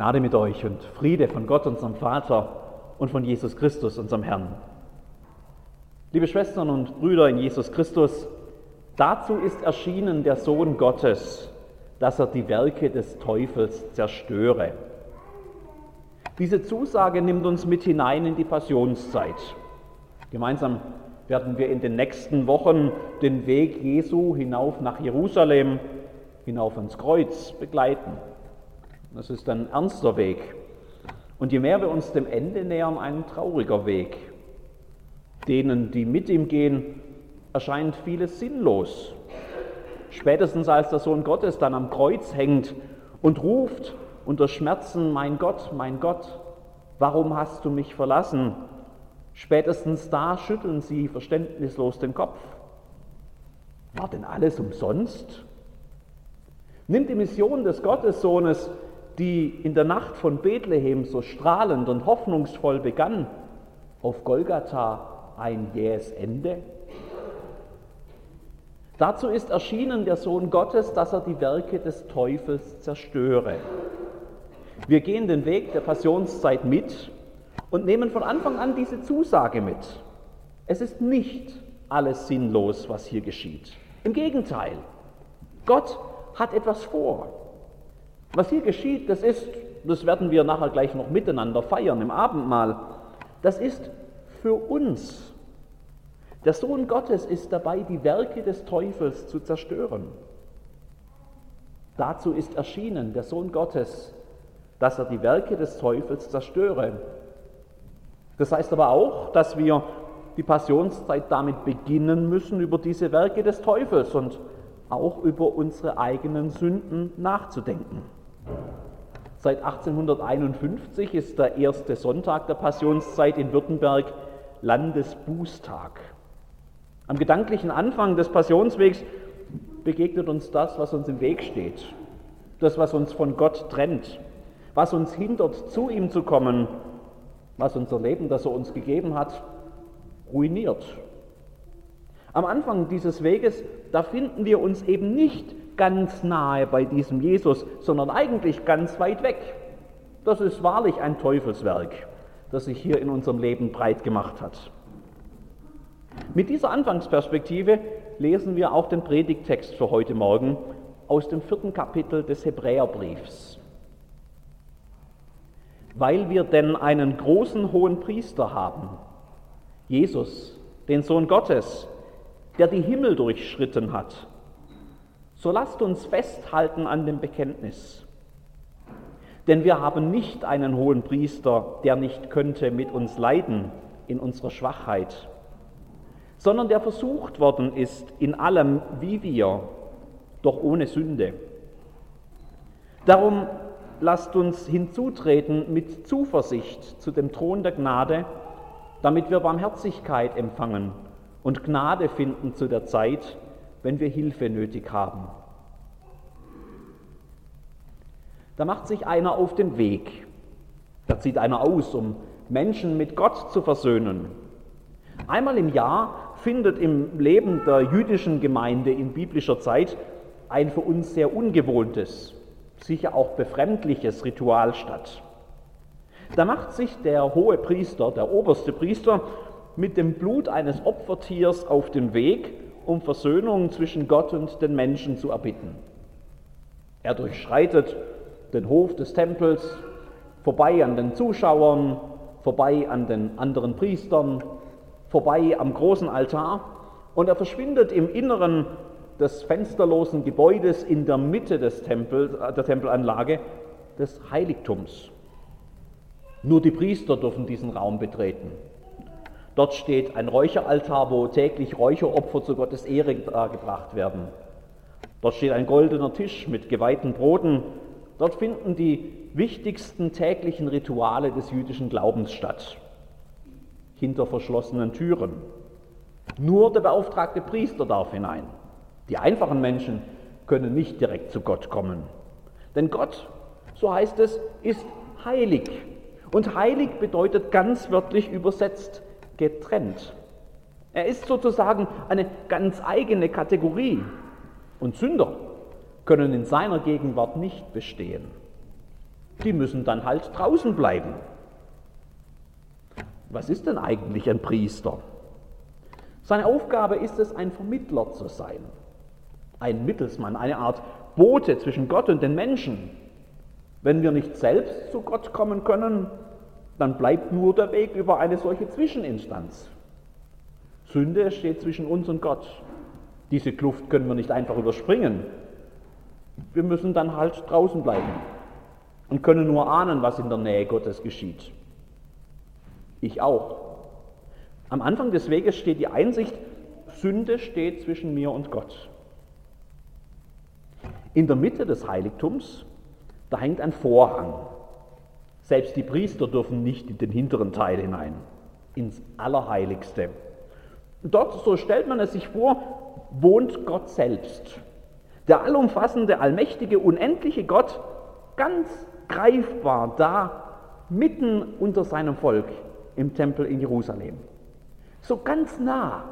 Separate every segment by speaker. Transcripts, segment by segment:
Speaker 1: Gnade mit euch und Friede von Gott, unserem Vater und von Jesus Christus, unserem Herrn. Liebe Schwestern und Brüder in Jesus Christus, dazu ist erschienen der Sohn Gottes, dass er die Werke des Teufels zerstöre. Diese Zusage nimmt uns mit hinein in die Passionszeit. Gemeinsam werden wir in den nächsten Wochen den Weg Jesu hinauf nach Jerusalem, hinauf ans Kreuz begleiten. Das ist ein ernster Weg. Und je mehr wir uns dem Ende nähern, ein trauriger Weg. Denen, die mit ihm gehen, erscheint vieles sinnlos. Spätestens als der Sohn Gottes dann am Kreuz hängt und ruft unter Schmerzen, mein Gott, mein Gott, warum hast du mich verlassen? Spätestens da schütteln sie verständnislos den Kopf. War denn alles umsonst? Nimmt die Mission des Gottessohnes die in der Nacht von Bethlehem so strahlend und hoffnungsvoll begann, auf Golgatha ein jähes Ende? Dazu ist erschienen der Sohn Gottes, dass er die Werke des Teufels zerstöre. Wir gehen den Weg der Passionszeit mit und nehmen von Anfang an diese Zusage mit. Es ist nicht alles sinnlos, was hier geschieht. Im Gegenteil, Gott hat etwas vor. Was hier geschieht, das ist, das werden wir nachher gleich noch miteinander feiern im Abendmahl, das ist für uns. Der Sohn Gottes ist dabei, die Werke des Teufels zu zerstören. Dazu ist erschienen der Sohn Gottes, dass er die Werke des Teufels zerstöre. Das heißt aber auch, dass wir die Passionszeit damit beginnen müssen, über diese Werke des Teufels und auch über unsere eigenen Sünden nachzudenken. Seit 1851 ist der erste Sonntag der Passionszeit in Württemberg Landesbußtag. Am gedanklichen Anfang des Passionswegs begegnet uns das, was uns im Weg steht, das, was uns von Gott trennt, was uns hindert, zu ihm zu kommen, was unser Leben, das er uns gegeben hat, ruiniert. Am Anfang dieses Weges, da finden wir uns eben nicht ganz nahe bei diesem Jesus, sondern eigentlich ganz weit weg. Das ist wahrlich ein Teufelswerk, das sich hier in unserem Leben breit gemacht hat. Mit dieser Anfangsperspektive lesen wir auch den Predigttext für heute Morgen aus dem vierten Kapitel des Hebräerbriefs. Weil wir denn einen großen hohen Priester haben, Jesus, den Sohn Gottes, der die Himmel durchschritten hat, so lasst uns festhalten an dem Bekenntnis. Denn wir haben nicht einen hohen Priester, der nicht könnte mit uns leiden in unserer Schwachheit, sondern der versucht worden ist in allem wie wir, doch ohne Sünde. Darum lasst uns hinzutreten mit Zuversicht zu dem Thron der Gnade, damit wir Barmherzigkeit empfangen und Gnade finden zu der Zeit, wenn wir Hilfe nötig haben. Da macht sich einer auf den Weg. Da zieht einer aus, um Menschen mit Gott zu versöhnen. Einmal im Jahr findet im Leben der jüdischen Gemeinde in biblischer Zeit ein für uns sehr ungewohntes, sicher auch befremdliches Ritual statt. Da macht sich der hohe Priester, der oberste Priester, mit dem Blut eines Opfertiers auf den Weg, um Versöhnung zwischen Gott und den Menschen zu erbitten. Er durchschreitet den Hof des Tempels, vorbei an den Zuschauern, vorbei an den anderen Priestern, vorbei am großen Altar und er verschwindet im Inneren des fensterlosen Gebäudes in der Mitte des Tempels, äh, der Tempelanlage des Heiligtums. Nur die Priester dürfen diesen Raum betreten. Dort steht ein Räucheraltar, wo täglich Räucheropfer zu Gottes Ehre gebracht werden. Dort steht ein goldener Tisch mit geweihten Broten. Dort finden die wichtigsten täglichen Rituale des jüdischen Glaubens statt. Hinter verschlossenen Türen. Nur der beauftragte Priester darf hinein. Die einfachen Menschen können nicht direkt zu Gott kommen. Denn Gott, so heißt es, ist heilig. Und heilig bedeutet ganz wörtlich übersetzt getrennt. Er ist sozusagen eine ganz eigene die müssen dann halt draußen bleiben. Was ist denn eigentlich ein Priester? Seine Aufgabe ist es, ein Vermittler zu sein, ein Mittelsmann, eine Art Bote zwischen Gott und den Menschen. Wenn wir nicht selbst zu Gott kommen können, dann bleibt nur der Weg über eine solche Zwischeninstanz. Sünde steht zwischen uns und Gott. Diese Kluft können wir nicht einfach überspringen. Wir müssen dann halt draußen bleiben und können nur ahnen, was in der Nähe Gottes geschieht. Ich auch. Am Anfang des Weges steht die Einsicht, Sünde steht zwischen mir und Gott. In der Mitte des Heiligtums, da hängt ein Vorhang. Selbst die Priester dürfen nicht in den hinteren Teil hinein, ins Allerheiligste. Dort, so stellt man es sich vor, wohnt Gott selbst. Der allumfassende, allmächtige, unendliche Gott, ganz greifbar da, mitten unter seinem Volk im Tempel in Jerusalem. So ganz nah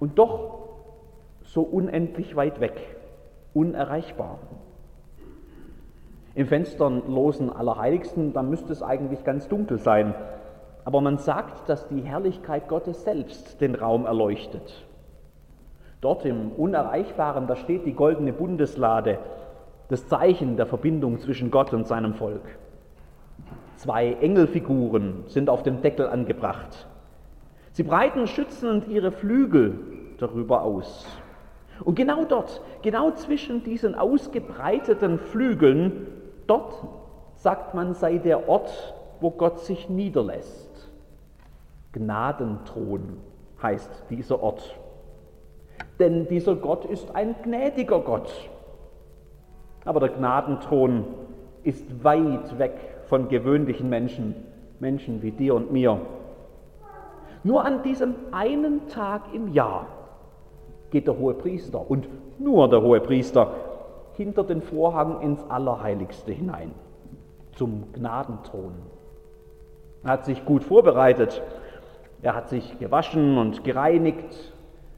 Speaker 1: und doch so unendlich weit weg, unerreichbar. Im fensterlosen Allerheiligsten, da müsste es eigentlich ganz dunkel sein. Aber man sagt, dass die Herrlichkeit Gottes selbst den Raum erleuchtet. Dort im Unerreichbaren, da steht die goldene Bundeslade, das Zeichen der Verbindung zwischen Gott und seinem Volk. Zwei Engelfiguren sind auf dem Deckel angebracht. Sie breiten schützend ihre Flügel darüber aus. Und genau dort, genau zwischen diesen ausgebreiteten Flügeln, dort sagt man, sei der Ort, wo Gott sich niederlässt. Gnadenthron heißt dieser Ort. Denn dieser Gott ist ein gnädiger Gott. Aber der Gnadenthron ist weit weg von gewöhnlichen Menschen, Menschen wie dir und mir. Nur an diesem einen Tag im Jahr geht der hohe Priester und nur der hohe Priester hinter den Vorhang ins Allerheiligste hinein, zum Gnadenthron. Er hat sich gut vorbereitet, er hat sich gewaschen und gereinigt,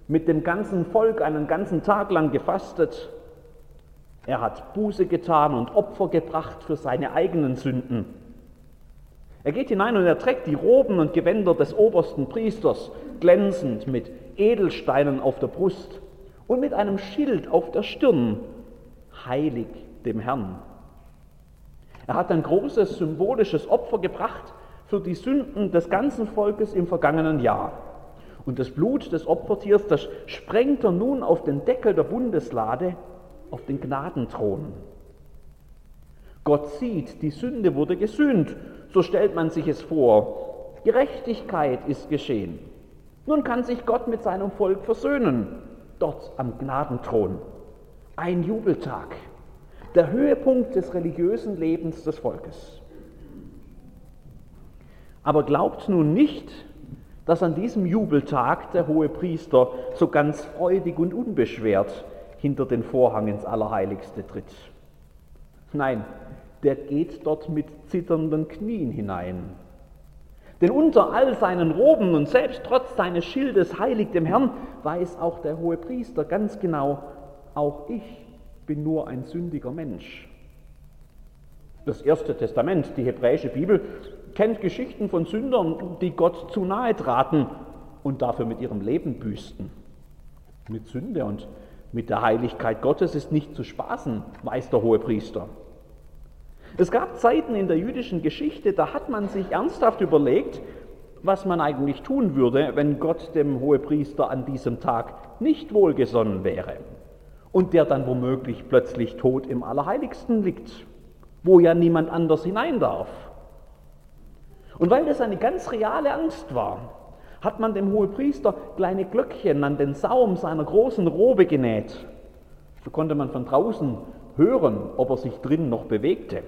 Speaker 1: mit dem ganzen Volk einen ganzen Tag lang gefastet. Er hat Buße getan und Opfer gebracht für seine eigenen Sünden. Er geht hinein und er trägt die Roben und Gewänder des obersten Priesters, glänzend mit Edelsteinen auf der Brust und mit einem Schild auf der Stirn, heilig dem Herrn. Er hat ein großes symbolisches Opfer gebracht für die Sünden des ganzen Volkes im vergangenen Jahr. Und das Blut des Opfertiers, das sprengt er nun auf den Deckel der Bundeslade, auf den Gnadenthron. Gott sieht, die Sünde wurde gesühnt, so stellt man sich es vor. Gerechtigkeit ist geschehen. Nun kann sich Gott mit seinem Volk versöhnen, dort am Gnadenthron. Ein Jubeltag, der Höhepunkt des religiösen Lebens des Volkes. Aber glaubt nun nicht, dass an diesem Jubeltag der hohe Priester so ganz freudig und unbeschwert hinter den Vorhang ins Allerheiligste tritt. Nein, der geht dort mit zitternden Knien hinein. Denn unter all seinen Roben und selbst trotz seines Schildes heilig dem Herrn weiß auch der hohe Priester ganz genau, auch ich bin nur ein sündiger Mensch. Das Erste Testament, die hebräische Bibel, kennt Geschichten von Sündern, die Gott zu nahe traten und dafür mit ihrem Leben büßten. Mit Sünde und mit der Heiligkeit Gottes ist nicht zu spaßen, weiß der hohe Priester. Es gab Zeiten in der jüdischen Geschichte, da hat man sich ernsthaft überlegt, was man eigentlich tun würde, wenn Gott dem Hohepriester an diesem Tag nicht wohlgesonnen wäre und der dann womöglich plötzlich tot im Allerheiligsten liegt, wo ja niemand anders hinein darf. Und weil das eine ganz reale Angst war, hat man dem Hohepriester kleine Glöckchen an den Saum seiner großen Robe genäht. So konnte man von draußen hören, ob er sich drin noch bewegte.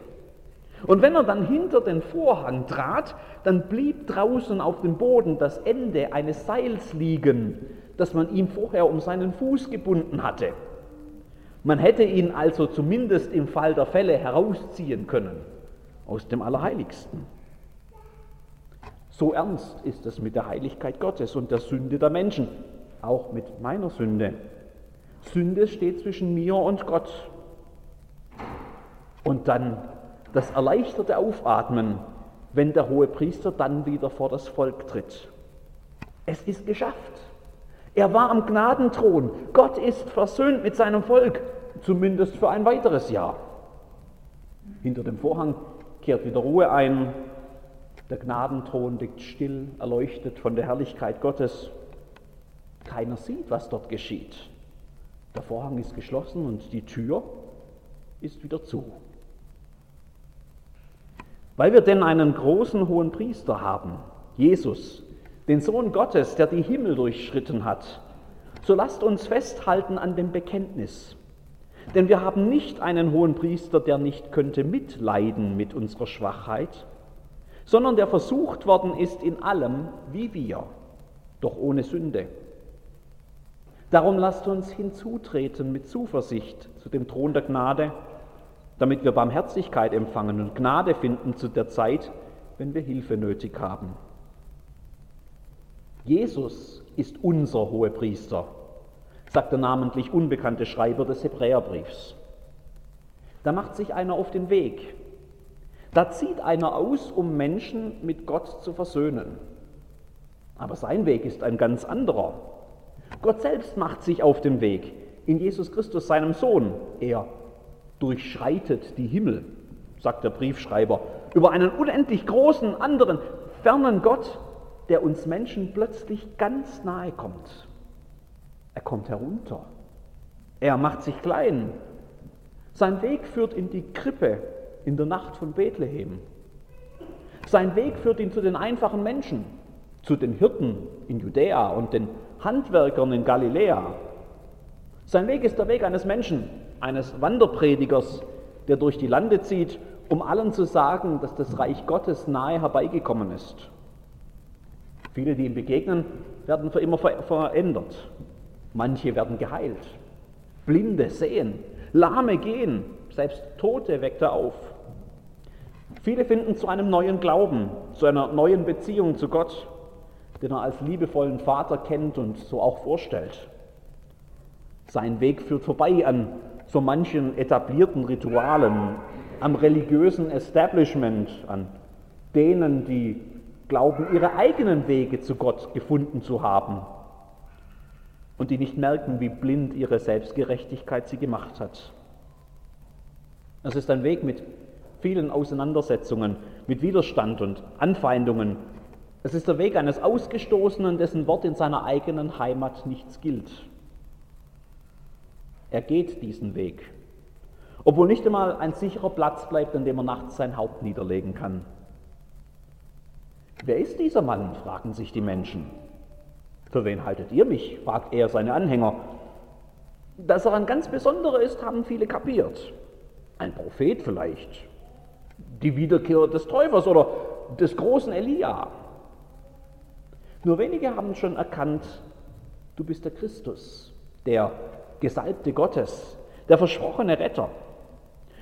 Speaker 1: Und wenn er dann hinter den Vorhang trat, dann blieb draußen auf dem Boden das Ende eines Seils liegen, das man ihm vorher um seinen Fuß gebunden hatte. Man hätte ihn also zumindest im Fall der Fälle herausziehen können aus dem Allerheiligsten. So ernst ist es mit der Heiligkeit Gottes und der Sünde der Menschen, auch mit meiner Sünde. Sünde steht zwischen mir und Gott. Und dann das erleichterte Aufatmen, wenn der hohe Priester dann wieder vor das Volk tritt. Es ist geschafft. Er war am Gnadenthron. Gott ist versöhnt mit seinem Volk, zumindest für ein weiteres Jahr. Hinter dem Vorhang kehrt wieder Ruhe ein. Der Gnadenthron liegt still, erleuchtet von der Herrlichkeit Gottes. Keiner sieht, was dort geschieht. Der Vorhang ist geschlossen und die Tür ist wieder zu. Weil wir denn einen großen hohen Priester haben, Jesus, den Sohn Gottes, der die Himmel durchschritten hat, so lasst uns festhalten an dem Bekenntnis. Denn wir haben nicht einen hohen Priester, der nicht könnte mitleiden mit unserer Schwachheit, sondern der versucht worden ist in allem wie wir, doch ohne Sünde. Darum lasst uns hinzutreten mit Zuversicht zu dem Thron der Gnade, damit wir Barmherzigkeit empfangen und Gnade finden zu der Zeit, wenn wir Hilfe nötig haben. Jesus ist unser Hohepriester, sagt der namentlich unbekannte Schreiber des Hebräerbriefs. Da macht sich einer auf den Weg. Da zieht einer aus, um Menschen mit Gott zu versöhnen. Aber sein Weg ist ein ganz anderer. Gott selbst macht sich auf den Weg in Jesus Christus, seinem Sohn. Er durchschreitet die Himmel, sagt der Briefschreiber, über einen unendlich großen, anderen, fernen Gott, der uns Menschen plötzlich ganz nahe kommt. Er kommt herunter. Er macht sich klein. Sein Weg führt in die Krippe in der Nacht von Bethlehem. Sein Weg führt ihn zu den einfachen Menschen, zu den Hirten in Judäa und den Handwerkern in Galiläa. Sein Weg ist der Weg eines Menschen, eines Wanderpredigers, der durch die Lande zieht, um allen zu sagen, dass das Reich Gottes nahe herbeigekommen ist. Viele, die ihm begegnen, werden für immer verändert. Manche werden geheilt. Blinde sehen, Lahme gehen, selbst Tote weckt er auf. Viele finden zu einem neuen Glauben, zu einer neuen Beziehung zu Gott, den er als liebevollen Vater kennt und so auch vorstellt. Sein Weg führt vorbei an so manchen etablierten Ritualen, am religiösen Establishment, an denen, die glauben, ihre eigenen Wege zu Gott gefunden zu haben und die nicht merken, wie blind ihre Selbstgerechtigkeit sie gemacht hat. Es ist ein Weg mit vielen Auseinandersetzungen, mit Widerstand und Anfeindungen. Es ist der Weg eines Ausgestoßenen, dessen Wort in seiner eigenen Heimat nichts gilt. Er geht diesen Weg, obwohl nicht einmal ein sicherer Platz bleibt, an dem er nachts sein Haupt niederlegen kann. Wer ist dieser Mann? fragen sich die Menschen. Für wen haltet ihr mich? fragt er seine Anhänger. Dass er ein ganz besonderer ist, haben viele kapiert. Ein Prophet vielleicht. Die Wiederkehr des Täufers oder des großen Elia. Nur wenige haben schon erkannt, du bist der Christus, der Gesalbte Gottes, der versprochene Retter.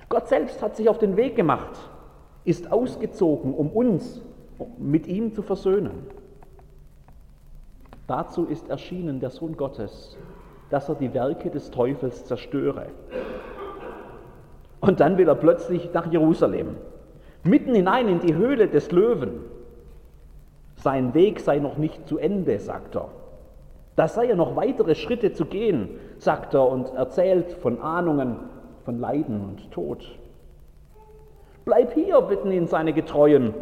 Speaker 1: Gott selbst hat sich auf den Weg gemacht, ist ausgezogen, um uns mit ihm zu versöhnen. Dazu ist erschienen der Sohn Gottes, dass er die Werke des Teufels zerstöre. Und dann will er plötzlich nach Jerusalem, mitten hinein in die Höhle des Löwen. Sein Weg sei noch nicht zu Ende, sagt er. Da sei ja noch weitere Schritte zu gehen, sagt er und erzählt von Ahnungen, von Leiden und Tod. Bleib hier, bitten ihn seine Getreuen,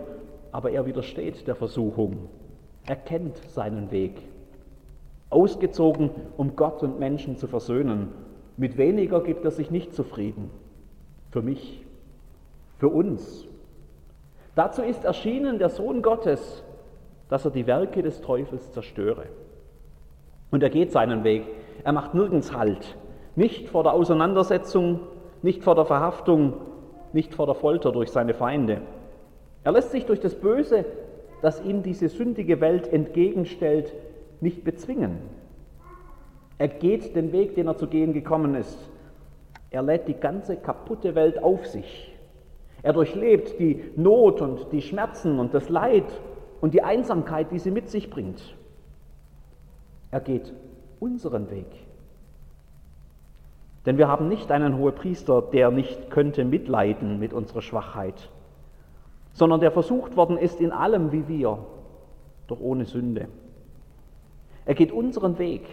Speaker 1: aber er widersteht der Versuchung. Er kennt seinen Weg. Ausgezogen, um Gott und Menschen zu versöhnen. Mit weniger gibt er sich nicht zufrieden. Für mich, für uns. Dazu ist erschienen der Sohn Gottes, dass er die Werke des Teufels zerstöre. Und er geht seinen Weg. Er macht nirgends Halt. Nicht vor der Auseinandersetzung, nicht vor der Verhaftung, nicht vor der Folter durch seine Feinde. Er lässt sich durch das Böse, das ihm diese sündige Welt entgegenstellt, nicht bezwingen. Er geht den Weg, den er zu gehen gekommen ist. Er lädt die ganze kaputte Welt auf sich. Er durchlebt die Not und die Schmerzen und das Leid und die Einsamkeit, die sie mit sich bringt. Er geht unseren Weg. Denn wir haben nicht einen Hohepriester, der nicht könnte mitleiden mit unserer Schwachheit, sondern der versucht worden ist in allem wie wir, doch ohne Sünde. Er geht unseren Weg,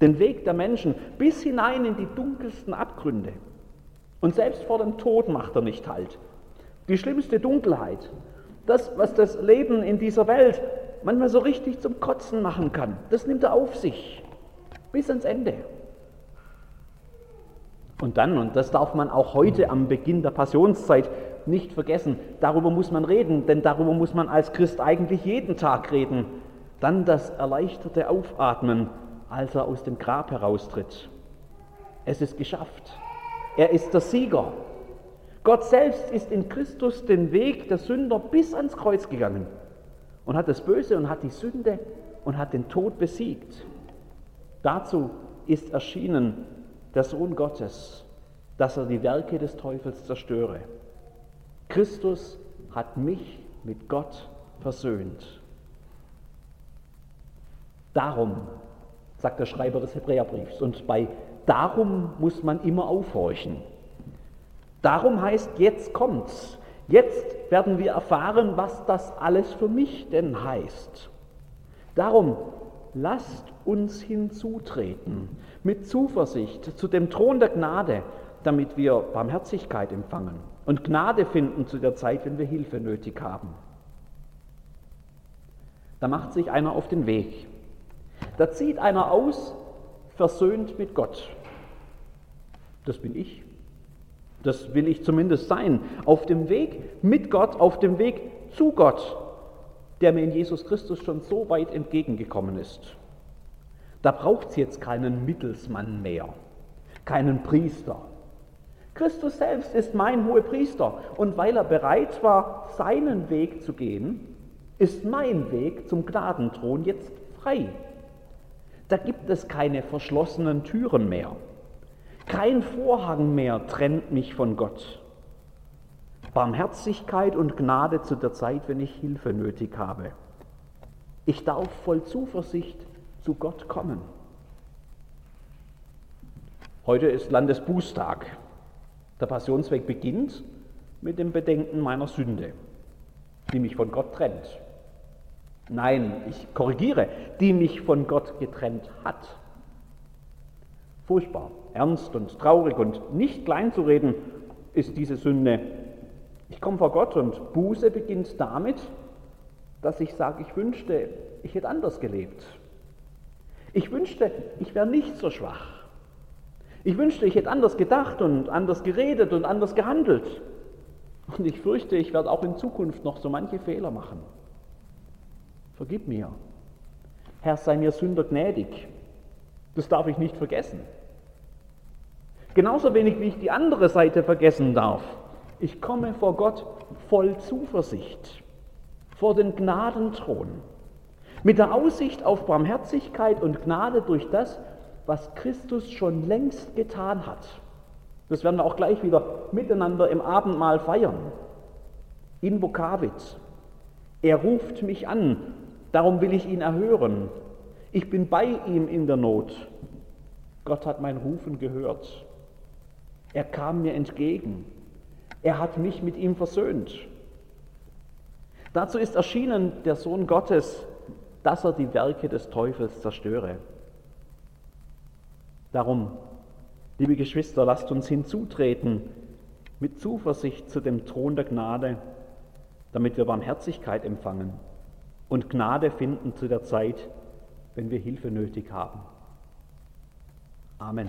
Speaker 1: den Weg der Menschen, bis hinein in die dunkelsten Abgründe. Und selbst vor dem Tod macht er nicht Halt. Die schlimmste Dunkelheit, das, was das Leben in dieser Welt manchmal so richtig zum Kotzen machen kann, das nimmt er auf sich bis ans Ende. Und dann, und das darf man auch heute am Beginn der Passionszeit nicht vergessen, darüber muss man reden, denn darüber muss man als Christ eigentlich jeden Tag reden. Dann das erleichterte Aufatmen, als er aus dem Grab heraustritt. Es ist geschafft. Er ist der Sieger. Gott selbst ist in Christus den Weg der Sünder bis ans Kreuz gegangen und hat das Böse und hat die Sünde und hat den Tod besiegt. Dazu ist erschienen der Sohn Gottes, dass er die Werke des Teufels zerstöre. Christus hat mich mit Gott versöhnt. Darum, sagt der Schreiber des Hebräerbriefs, und bei darum muss man immer aufhorchen. Darum heißt, jetzt kommt's. Jetzt werden wir erfahren, was das alles für mich denn heißt. Darum lasst uns hinzutreten mit Zuversicht zu dem Thron der Gnade, damit wir Barmherzigkeit empfangen und Gnade finden zu der Zeit, wenn wir Hilfe nötig haben. Da macht sich einer auf den Weg. Da zieht einer aus, versöhnt mit Gott. Das bin ich. Das will ich zumindest sein. Auf dem Weg mit Gott, auf dem Weg zu Gott, der mir in Jesus Christus schon so weit entgegengekommen ist. Da braucht es jetzt keinen Mittelsmann mehr, keinen Priester. Christus selbst ist mein hoher Priester und weil er bereit war, seinen Weg zu gehen, ist mein Weg zum Gnadenthron jetzt frei. Da gibt es keine verschlossenen Türen mehr. Kein Vorhang mehr trennt mich von Gott. Barmherzigkeit und Gnade zu der Zeit, wenn ich Hilfe nötig habe. Ich darf voll Zuversicht zu Gott kommen. Heute ist Landesbußtag. Der Passionsweg beginnt mit dem Bedenken meiner Sünde, die mich von Gott trennt. Nein, ich korrigiere, die mich von Gott getrennt hat. Furchtbar, ernst und traurig und nicht kleinzureden ist diese Sünde. Ich komme vor Gott und Buße beginnt damit, dass ich sage, ich wünschte, ich hätte anders gelebt. Ich wünschte, ich wäre nicht so schwach. Ich wünschte, ich hätte anders gedacht und anders geredet und anders gehandelt. Und ich fürchte, ich werde auch in Zukunft noch so manche Fehler machen. Vergib mir. Herr, sei mir Sünder gnädig. Das darf ich nicht vergessen. Genauso wenig wie ich die andere Seite vergessen darf. Ich komme vor Gott voll Zuversicht, vor den Gnadenthron. Mit der Aussicht auf Barmherzigkeit und Gnade durch das, was Christus schon längst getan hat. Das werden wir auch gleich wieder miteinander im Abendmahl feiern. Invocavit. Er ruft mich an, darum will ich ihn erhören. Ich bin bei ihm in der Not. Gott hat mein Rufen gehört. Er kam mir entgegen. Er hat mich mit ihm versöhnt. Dazu ist erschienen der Sohn Gottes, dass er die Werke des Teufels zerstöre. Darum, liebe Geschwister, lasst uns hinzutreten mit Zuversicht zu dem Thron der Gnade, damit wir Barmherzigkeit empfangen und Gnade finden zu der Zeit, wenn wir Hilfe nötig haben. Amen.